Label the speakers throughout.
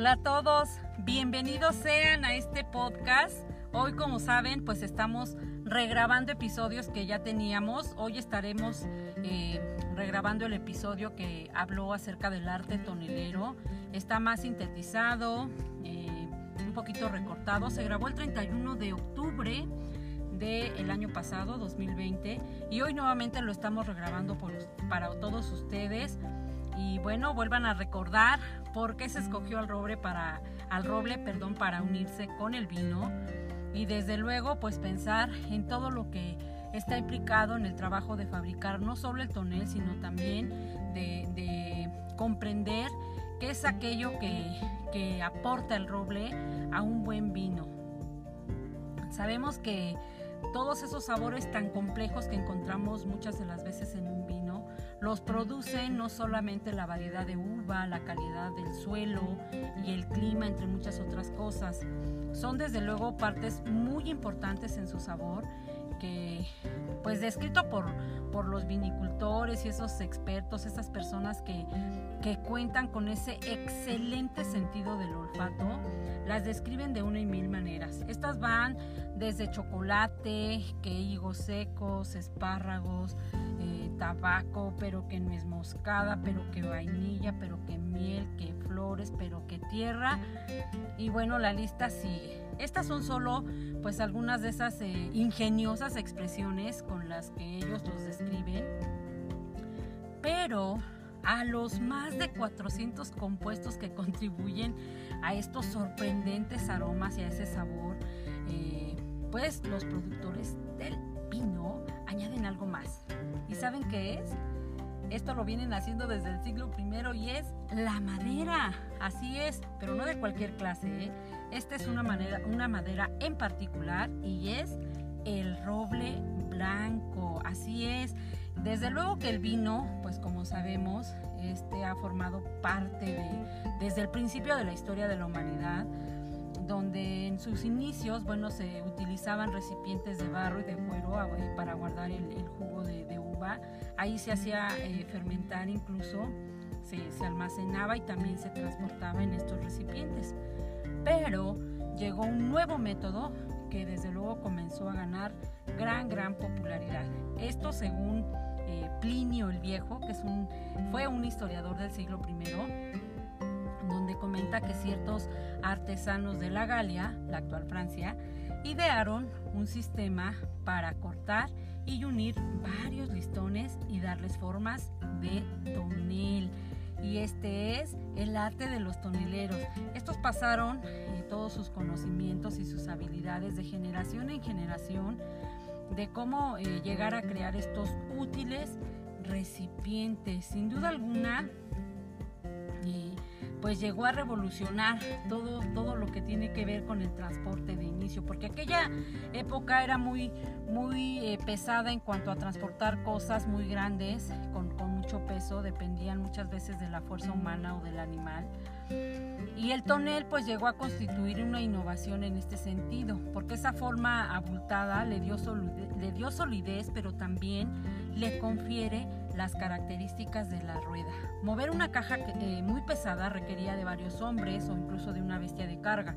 Speaker 1: Hola a todos, bienvenidos sean a este podcast. Hoy como saben pues estamos regrabando episodios que ya teníamos. Hoy estaremos eh, regrabando el episodio que habló acerca del arte tonelero. Está más sintetizado, eh, un poquito recortado. Se grabó el 31 de octubre del año pasado, 2020, y hoy nuevamente lo estamos regrabando para todos ustedes. Y bueno, vuelvan a recordar por qué se escogió al roble para al roble, perdón, para unirse con el vino y desde luego pues pensar en todo lo que está implicado en el trabajo de fabricar no solo el tonel, sino también de, de comprender qué es aquello que, que aporta el roble a un buen vino. Sabemos que todos esos sabores tan complejos que encontramos muchas de las veces en un los producen no solamente la variedad de uva, la calidad del suelo y el clima, entre muchas otras cosas. Son desde luego partes muy importantes en su sabor que pues descrito por, por los vinicultores y esos expertos, esas personas que, que cuentan con ese excelente sentido del olfato, las describen de una y mil maneras. Estas van desde chocolate, que higos secos, espárragos, eh, tabaco, pero que no es moscada, pero que vainilla, pero que miel, que flores, pero que tierra. Y bueno, la lista sigue. Estas son solo pues algunas de esas eh, ingeniosas expresiones con las que ellos los describen. Pero a los más de 400 compuestos que contribuyen a estos sorprendentes aromas y a ese sabor, eh, pues los productores del vino añaden algo más. ¿Y saben qué es? Esto lo vienen haciendo desde el siglo I y es la madera. Así es, pero no de cualquier clase. ¿eh? Esta es una, una madera en particular y es el roble blanco. Así es. Desde luego que el vino, pues como sabemos, este ha formado parte de, desde el principio de la historia de la humanidad, donde en sus inicios, bueno, se utilizaban recipientes de barro y de cuero eh, para guardar el, jugo de, uva. Ahí se hacía eh, fermentar incluso, se almacenaba y también se transportaba en estos recipientes. Pero llegó un nuevo método que desde luego comenzó a ganar gran, gran popularidad. Esto según eh, Plinio el Viejo, que es un, fue un historiador del siglo I, donde comenta que ciertos artesanos de la Galia, la actual Francia, idearon un sistema para cortar y unir varios listones y darles formas de tonel. Y este es el arte de los toneleros. Estos pasaron eh, todos sus conocimientos y sus habilidades de generación en generación de cómo eh, llegar a crear estos útiles recipientes. Sin duda alguna, pues llegó a revolucionar todo, todo lo que tiene que ver con el transporte de inicio, porque aquella época era muy, muy eh, pesada en cuanto a transportar cosas muy grandes, con, con mucho peso, dependían muchas veces de la fuerza humana o del animal. Y el tonel pues llegó a constituir una innovación en este sentido, porque esa forma abultada le dio, solidez, le dio solidez, pero también le confiere las características de la rueda. Mover una caja eh, muy pesada requería de varios hombres o incluso de una bestia de carga,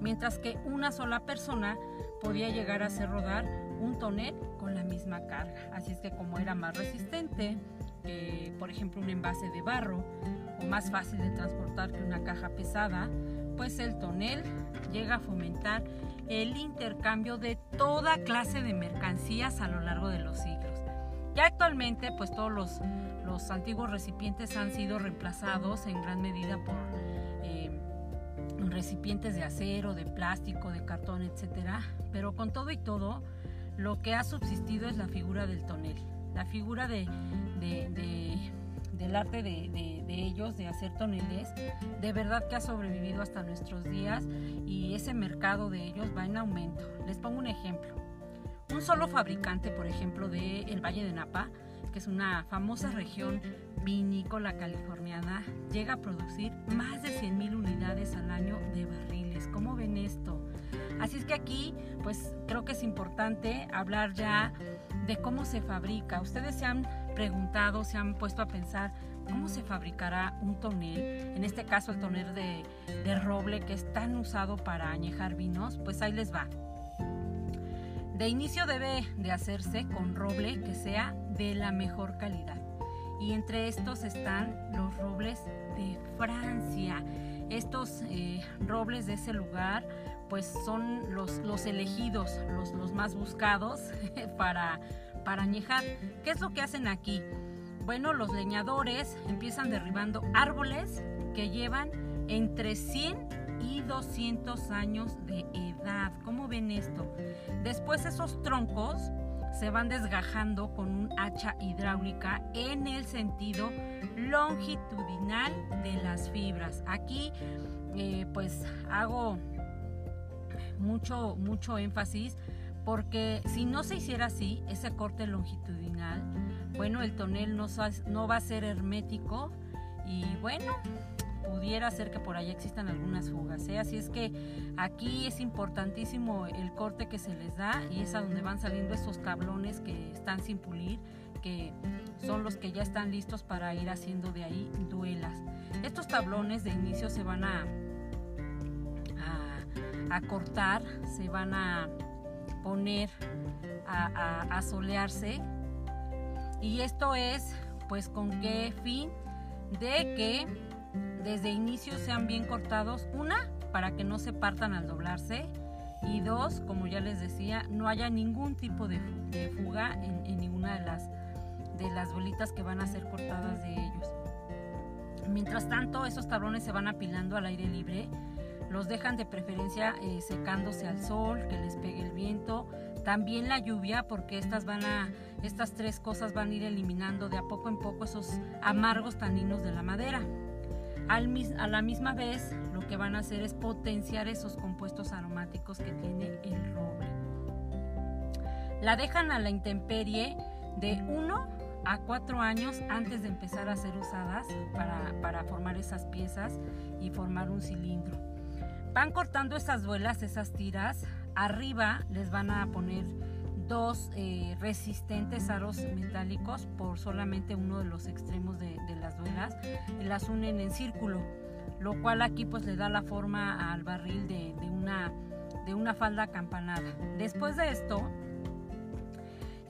Speaker 1: mientras que una sola persona podía llegar a hacer rodar un tonel con la misma carga. Así es que como era más resistente, por ejemplo un envase de barro, o más fácil de transportar que una caja pesada, pues el tonel llega a fomentar el intercambio de toda clase de mercancías a lo largo de los siglos. Ya actualmente, pues todos los, los antiguos recipientes han sido reemplazados en gran medida por eh, recipientes de acero, de plástico, de cartón, etc. Pero con todo y todo, lo que ha subsistido es la figura del tonel, la figura de del arte de, ellos, de hacer toneles, de verdad que ha sobrevivido hasta nuestros días y ese mercado de ellos va en aumento. Les pongo un ejemplo. Un solo fabricante, por ejemplo, del el Valle de Napa, que es una famosa región vinícola californiana, llega a producir más de 100.000 unidades al año de barriles. ¿Cómo ven esto? Así es que aquí, pues creo que es importante hablar ya de cómo se fabrica. Ustedes se han preguntado, se han puesto a pensar cómo se fabricará un tonel? En este caso el tonel de, de roble que es tan usado para añejar vinos, pues ahí les va. De inicio debe de hacerse con roble que sea de la mejor calidad. Y entre estos están los robles de Francia. Estos eh, robles de ese lugar pues son los, los elegidos, los, los más buscados para, para añejar. ¿Qué es lo que hacen aquí? Bueno, los leñadores empiezan derribando árboles que llevan entre 100 y 200 años de edad. ¿Cómo ven esto? Después esos troncos se van desgajando con un hacha hidráulica en el sentido longitudinal de las fibras. Aquí eh, pues hago mucho, mucho énfasis porque si no se hiciera así, ese corte longitudinal, bueno, el tonel no, no va a ser hermético y bueno, pudiera ser que por ahí existan algunas fugas. ¿eh? Así es que aquí es importantísimo el corte que se les da y es a donde van saliendo esos tablones que están sin pulir, que son los que ya están listos para ir haciendo de ahí duelas. Estos tablones de inicio se van a, a, cortar, se van a poner a, solearse y esto es pues con qué fin de que desde inicio sean bien cortados. Una, para que no se partan al doblarse. Y dos, como ya les decía, no haya ningún tipo de, fuga en, ninguna de las, de las bolitas que van a ser cortadas de ellos. Mientras tanto, esos tablones se van apilando al aire libre. Los dejan de preferencia eh, secándose al sol, que les pegue el viento. También la lluvia, porque estas van a, estas tres cosas van a ir eliminando de a poco en poco esos amargos taninos de la madera a la misma vez lo que van a hacer es potenciar esos compuestos aromáticos que tiene el roble. La dejan a la intemperie de 1 a 4 años antes de empezar a ser usadas para, para formar esas piezas y formar un cilindro. Van cortando esas duelas, esas tiras, arriba les van a poner dos eh, resistentes aros metálicos por solamente uno de los extremos de, las duelas y las unen en círculo, lo cual aquí pues le da la forma al barril de, una, de una falda acampanada. Después de esto,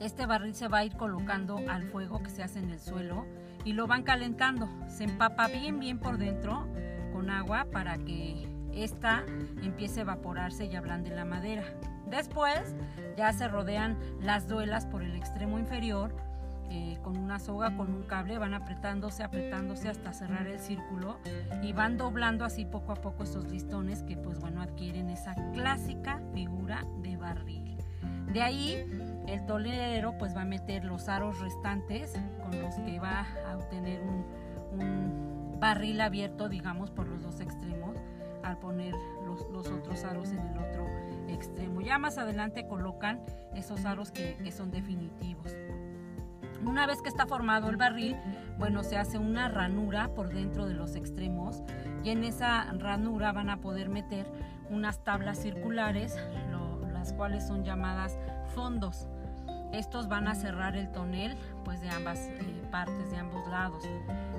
Speaker 1: este barril se va a ir colocando al fuego que se hace en el suelo y lo van calentando. Se empapa bien bien por dentro con agua para que esta empiece a evaporarse y ablande la madera. Después ya se rodean las duelas por el extremo inferior eh, con una soga, con un cable, van apretándose, apretándose hasta cerrar el círculo y van doblando así poco a poco estos listones que pues bueno adquieren esa clásica figura de barril. De ahí el tolero pues va a meter los aros restantes con los que va a obtener un, barril abierto digamos por los dos extremos al poner los, otros aros en el otro extremo. Ya más adelante colocan esos aros que, son definitivos. Una vez que está formado el barril, bueno, se hace una ranura por dentro de los extremos y en esa ranura van a poder meter unas tablas circulares, las cuales son llamadas fondos. Estos van a cerrar el tonel pues de ambas eh, partes, de ambos lados.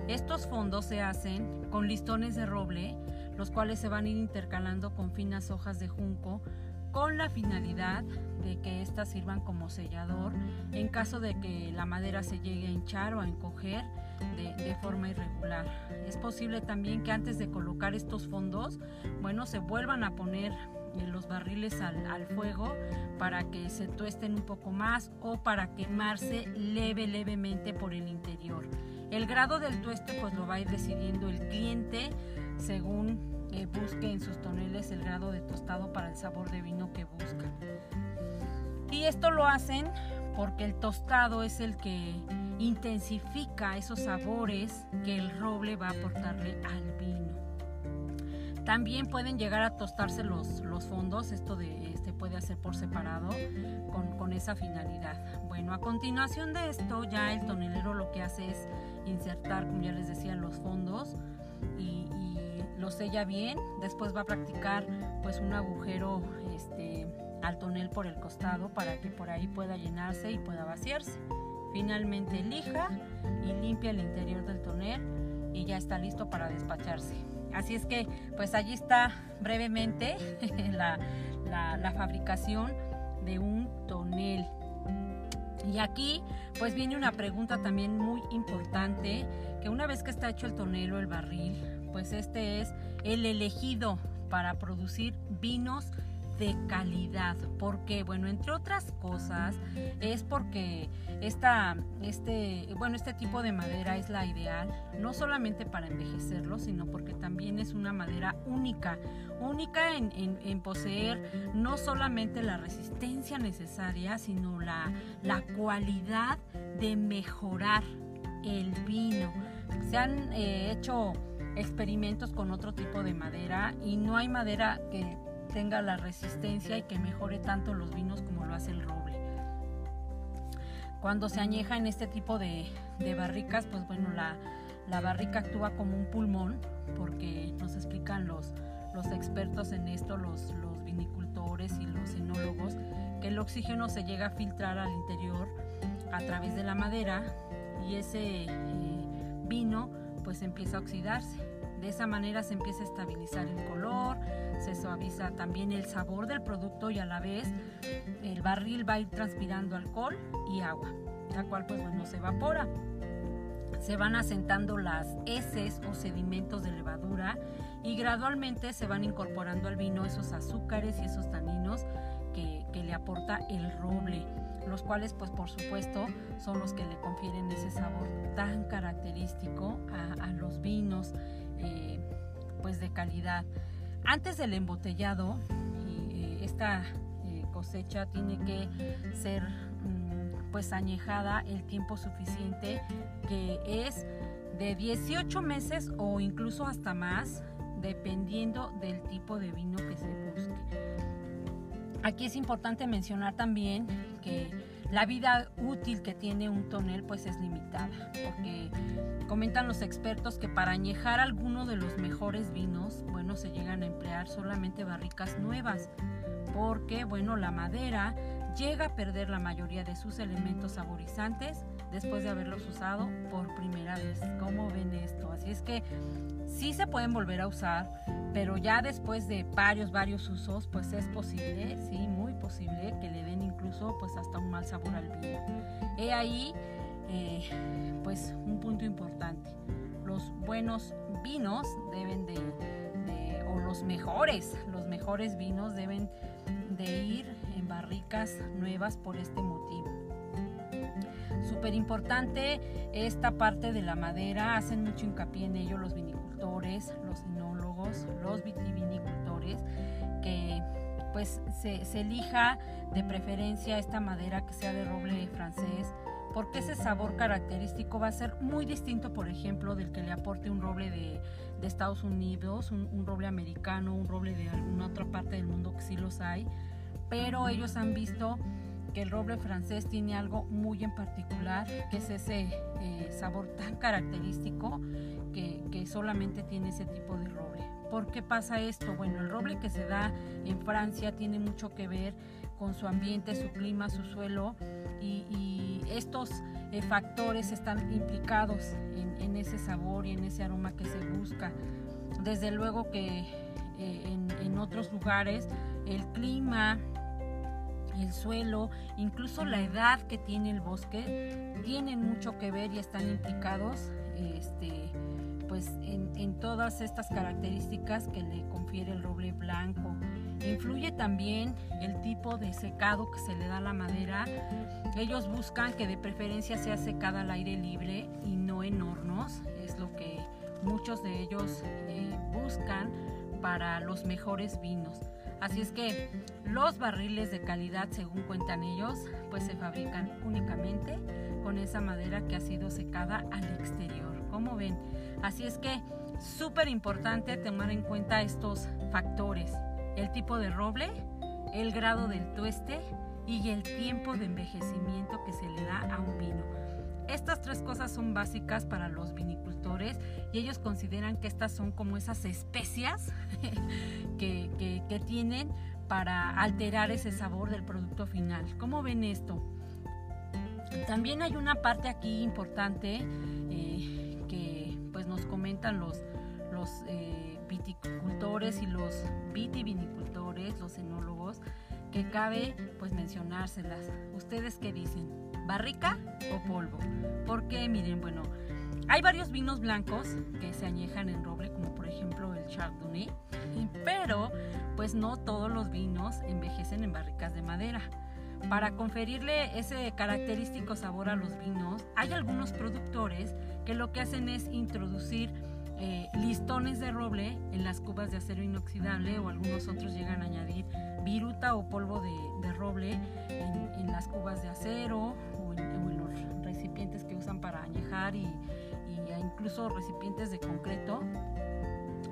Speaker 1: Estos fondos se hacen con listones de roble, los cuales se van a ir intercalando con finas hojas de junco con la finalidad de que éstas sirvan como sellador en caso de que la madera se llegue a hinchar o a encoger de, forma irregular. Es posible también que antes de colocar estos fondos, bueno, se vuelvan a poner eh, los barriles al, al, fuego para que se tuesten un poco más o para quemarse leve, levemente por el interior. El grado del tueste pues lo va a ir decidiendo el cliente según busque en sus toneles el grado de tostado para el sabor de vino que busca. Y esto lo hacen porque el tostado es el que intensifica esos sabores que el roble va a aportarle al vino. También pueden llegar a tostarse los, los fondos, esto de, este puede hacer por separado con, con, esa finalidad. Bueno, a continuación de esto ya el tonelero lo que hace es insertar, como ya les decía, los fondos y, lo sella bien, después va a practicar pues un agujero este, al tonel por el costado para que por ahí pueda llenarse y pueda vaciarse. finalmente lija y limpia el interior del tonel y ya está listo para despacharse. Así es que pues allí está brevemente la, la fabricación de un tonel. Y aquí pues viene una pregunta también muy importante, que una vez que está hecho el tonel o el barril, pues este es el elegido para producir vinos de calidad. porque Bueno, entre otras cosas, es porque esta, este, bueno, este tipo de madera es la ideal, no solamente para envejecerlo, sino porque también es una madera única, única en, poseer no solamente la resistencia necesaria, sino la, la cualidad de mejorar el vino. Se han eh, hecho experimentos con otro tipo de madera y no hay madera que tenga la resistencia y que mejore tanto los vinos como lo hace el roble. Cuando se añeja en este tipo de, barricas, pues bueno, la, barrica actúa como un pulmón, porque nos explican los, expertos en esto, los, los vinicultores y los enólogos, que el oxígeno se llega a filtrar al interior a través de la madera y ese eh, vino pues empieza a oxidarse de esa manera se empieza a estabilizar el color, se suaviza también el sabor del producto y a la vez el barril va a ir transpirando alcohol y agua, la cual pues bueno se evapora. Se van asentando las heces o sedimentos de levadura y gradualmente se van incorporando al vino esos azúcares y esos taninos que, le aporta el roble los cuales pues por supuesto son los que le confieren ese sabor tan característico a los vinos eh, pues de calidad. Antes del embotellado, eh, esta eh, cosecha tiene que ser mm, pues añejada el tiempo suficiente que es de 18 meses o incluso hasta más dependiendo del tipo de vino que se. Aquí es importante mencionar también que la vida útil que tiene un tonel pues es limitada, porque comentan los expertos que para añejar alguno de los mejores vinos, bueno, se llegan a emplear solamente barricas nuevas, porque bueno, la madera llega a perder la mayoría de sus elementos saborizantes después de haberlos usado por primera vez. ¿Cómo ven esto? Así es que sí se pueden volver a usar, pero ya después de varios, varios usos, pues es posible, sí, muy posible que le den incluso pues hasta un mal sabor al vino. He ahí eh, pues un punto importante. Los buenos vinos deben de, o los mejores, los mejores vinos deben de ir en barricas nuevas por este motivo. Súper importante esta parte de la madera, hacen mucho hincapié en ello los vinicultores, los enólogos, los vitivinicultores, que pues se, se, elija de preferencia esta madera que sea de roble francés, porque ese sabor característico va a ser muy distinto, por ejemplo, del que le aporte un roble de, de Estados Unidos, un, un, roble americano, un roble de alguna otra parte del mundo que sí los hay, pero ellos han visto que el roble francés tiene algo muy en particular, que es ese eh, sabor tan característico que, que solamente tiene ese tipo de roble. ¿Por qué pasa esto? Bueno, el roble que se da en Francia tiene mucho que ver con su ambiente, su clima, su suelo y, estos eh, factores están implicados en, ese sabor y en ese aroma que se busca. Desde luego que eh, en, otros lugares el clima, el suelo, incluso la edad que tiene el bosque, tienen mucho que ver y están implicados este, pues en, todas estas características que le confiere el roble blanco. Influye también el tipo de secado que se le da a la madera. Ellos buscan que de preferencia sea secada al aire libre y no en hornos. Es lo que muchos de ellos eh, buscan para los mejores vinos. Así es que los barriles de calidad, según cuentan ellos, pues se fabrican únicamente con esa madera que ha sido secada al exterior. Como ven? Así es que súper importante tomar en cuenta estos factores. El tipo de roble, el grado del tueste y el tiempo de envejecimiento que se le da a un vino. Estas tres cosas son básicas para los vinicultores y ellos consideran que estas son como esas especias que, que tienen para alterar ese sabor del producto final. ¿Cómo ven esto? También hay una parte aquí importante eh, que pues nos comentan los, los eh, viticultores y los vitivinicultores, los enólogos, que cabe pues mencionárselas. ¿Ustedes qué dicen? ¿Barrica o polvo? Porque miren, bueno, hay varios vinos blancos que se añejan en roble, como por ejemplo el Chardonnay, pero pues no todos los vinos envejecen en barricas de madera. Para conferirle ese característico sabor a los vinos, hay algunos productores que lo que hacen es introducir eh, listones de roble en las cubas de acero inoxidable o algunos otros llegan a añadir viruta o polvo de, roble en, las cubas de acero o en, los recipientes que usan para añejar y, incluso recipientes de concreto.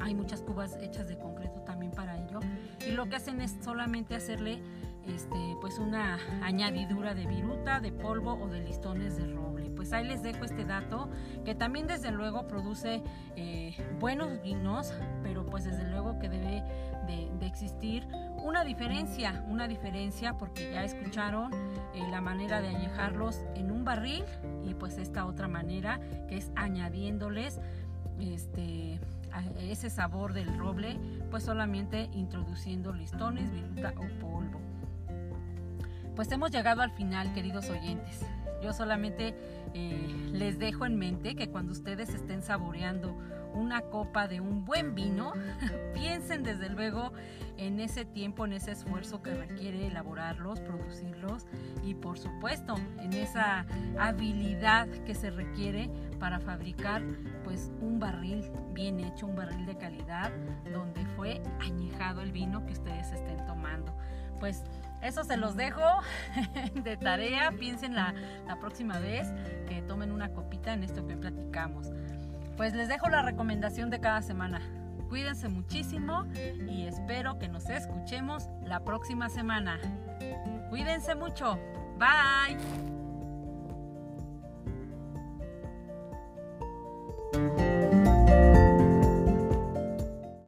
Speaker 1: Hay muchas cubas hechas de concreto también para ello. Y lo que hacen es solamente hacerle este, pues una añadidura de viruta, de polvo o de listones de roble. Pues ahí les dejo este dato que también desde luego produce eh, buenos vinos, pero pues desde luego que debe de, existir una diferencia, una diferencia porque ya escucharon eh, la manera de añejarlos en un barril y pues esta otra manera que es añadiéndoles este ese sabor del roble, pues solamente introduciendo listones, viruta o polvo. Pues hemos llegado al final, queridos oyentes. Yo solamente eh, les dejo en mente que cuando ustedes estén saboreando una copa de un buen vino, piensen desde luego en ese tiempo, en ese esfuerzo que requiere elaborarlos, producirlos y por supuesto en esa habilidad que se requiere para fabricar pues un barril bien hecho, un barril de calidad donde fue añejado el vino que ustedes estén tomando. Pues eso se los dejo de tarea. Piensen la, la próxima vez que tomen una copita en esto que platicamos. Pues les dejo la recomendación de cada semana. Cuídense muchísimo y espero que nos escuchemos la próxima semana. Cuídense mucho. Bye.